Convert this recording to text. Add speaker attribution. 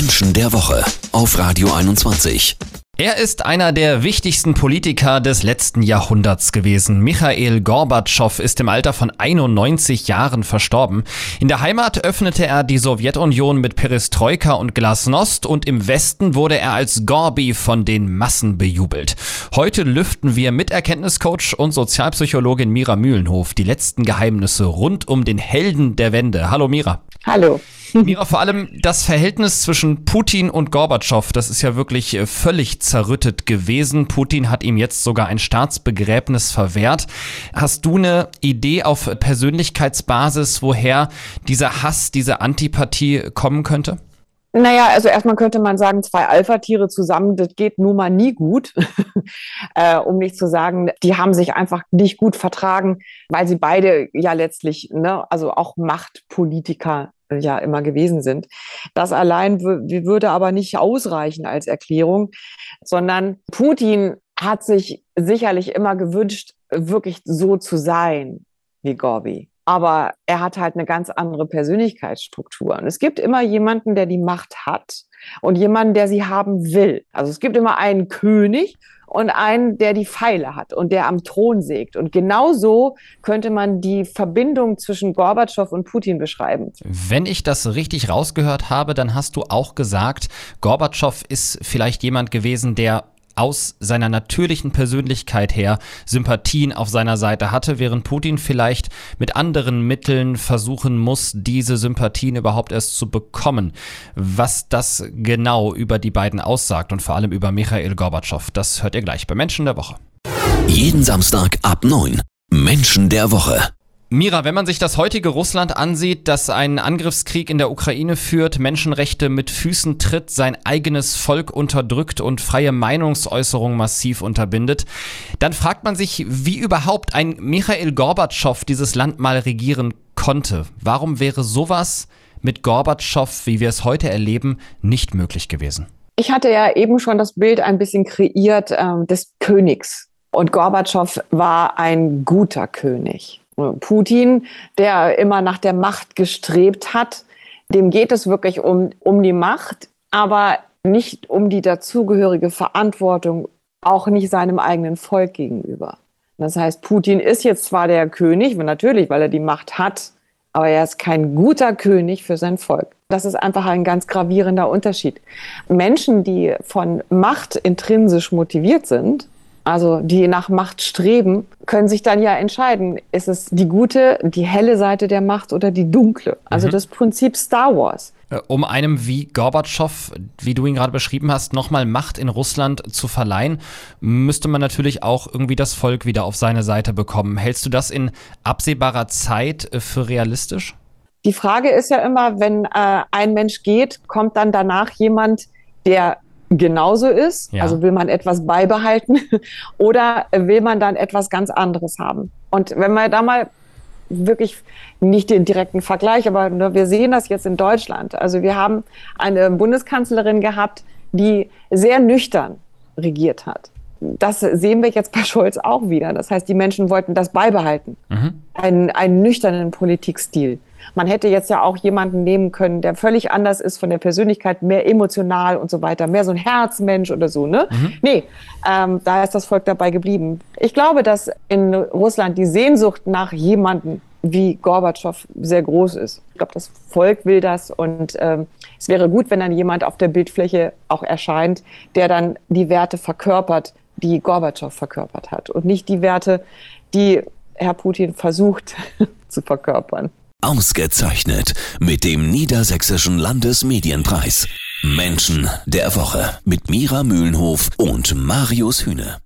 Speaker 1: Menschen der Woche auf Radio 21.
Speaker 2: Er ist einer der wichtigsten Politiker des letzten Jahrhunderts gewesen. Michael Gorbatschow ist im Alter von 91 Jahren verstorben. In der Heimat öffnete er die Sowjetunion mit Perestroika und Glasnost und im Westen wurde er als Gorbi von den Massen bejubelt. Heute lüften wir mit Erkenntniscoach und Sozialpsychologin Mira Mühlenhof die letzten Geheimnisse rund um den Helden der Wende. Hallo Mira.
Speaker 3: Hallo.
Speaker 2: Mira, vor allem das Verhältnis zwischen Putin und Gorbatschow, das ist ja wirklich äh, völlig zerrüttet gewesen. Putin hat ihm jetzt sogar ein Staatsbegräbnis verwehrt. Hast du eine Idee auf Persönlichkeitsbasis, woher dieser Hass, diese Antipathie kommen könnte?
Speaker 3: Naja, also erstmal könnte man sagen, zwei Alpha-Tiere zusammen, das geht nun mal nie gut. äh, um nicht zu sagen, die haben sich einfach nicht gut vertragen, weil sie beide ja letztlich, ne, also auch Machtpolitiker ja immer gewesen sind. Das allein würde aber nicht ausreichen als Erklärung, sondern Putin hat sich sicherlich immer gewünscht, wirklich so zu sein wie Gorbi. Aber er hat halt eine ganz andere Persönlichkeitsstruktur. Und es gibt immer jemanden, der die Macht hat und jemanden, der sie haben will. Also es gibt immer einen König und einen, der die Pfeile hat und der am Thron sägt. Und genau so könnte man die Verbindung zwischen Gorbatschow und Putin beschreiben.
Speaker 2: Wenn ich das richtig rausgehört habe, dann hast du auch gesagt, Gorbatschow ist vielleicht jemand gewesen, der aus seiner natürlichen Persönlichkeit her Sympathien auf seiner Seite hatte, während Putin vielleicht mit anderen Mitteln versuchen muss, diese Sympathien überhaupt erst zu bekommen. Was das genau über die beiden aussagt und vor allem über Michael Gorbatschow, das hört ihr gleich bei Menschen der Woche.
Speaker 1: Jeden Samstag ab 9. Menschen der Woche.
Speaker 2: Mira, wenn man sich das heutige Russland ansieht, das einen Angriffskrieg in der Ukraine führt, Menschenrechte mit Füßen tritt, sein eigenes Volk unterdrückt und freie Meinungsäußerung massiv unterbindet, dann fragt man sich, wie überhaupt ein Michael Gorbatschow dieses Land mal regieren konnte. Warum wäre sowas mit Gorbatschow, wie wir es heute erleben, nicht möglich gewesen?
Speaker 3: Ich hatte ja eben schon das Bild ein bisschen kreiert äh, des Königs. Und Gorbatschow war ein guter König. Putin, der immer nach der Macht gestrebt hat, dem geht es wirklich um, um die Macht, aber nicht um die dazugehörige Verantwortung, auch nicht seinem eigenen Volk gegenüber. Das heißt, Putin ist jetzt zwar der König, natürlich, weil er die Macht hat, aber er ist kein guter König für sein Volk. Das ist einfach ein ganz gravierender Unterschied. Menschen, die von Macht intrinsisch motiviert sind, also die nach Macht streben, können sich dann ja entscheiden, ist es die gute, die helle Seite der Macht oder die dunkle. Also mhm. das Prinzip Star Wars.
Speaker 2: Äh, um einem wie Gorbatschow, wie du ihn gerade beschrieben hast, nochmal Macht in Russland zu verleihen, müsste man natürlich auch irgendwie das Volk wieder auf seine Seite bekommen. Hältst du das in absehbarer Zeit äh, für realistisch?
Speaker 3: Die Frage ist ja immer, wenn äh, ein Mensch geht, kommt dann danach jemand, der genauso ist? Ja. Also will man etwas beibehalten oder will man dann etwas ganz anderes haben? Und wenn wir da mal wirklich nicht den direkten Vergleich, aber nur wir sehen das jetzt in Deutschland. Also wir haben eine Bundeskanzlerin gehabt, die sehr nüchtern regiert hat. Das sehen wir jetzt bei Scholz auch wieder. Das heißt, die Menschen wollten das beibehalten. Mhm. Einen, einen nüchternen Politikstil. Man hätte jetzt ja auch jemanden nehmen können, der völlig anders ist von der Persönlichkeit, mehr emotional und so weiter, mehr so ein Herzmensch oder so, ne? Mhm. Nee, ähm, da ist das Volk dabei geblieben. Ich glaube, dass in Russland die Sehnsucht nach jemandem wie Gorbatschow sehr groß ist. Ich glaube, das Volk will das und ähm, es wäre gut, wenn dann jemand auf der Bildfläche auch erscheint, der dann die Werte verkörpert, die Gorbatschow verkörpert hat und nicht die Werte, die Herr Putin versucht zu verkörpern.
Speaker 1: Ausgezeichnet mit dem Niedersächsischen Landesmedienpreis. Menschen der Woche mit Mira Mühlenhof und Marius Hühne.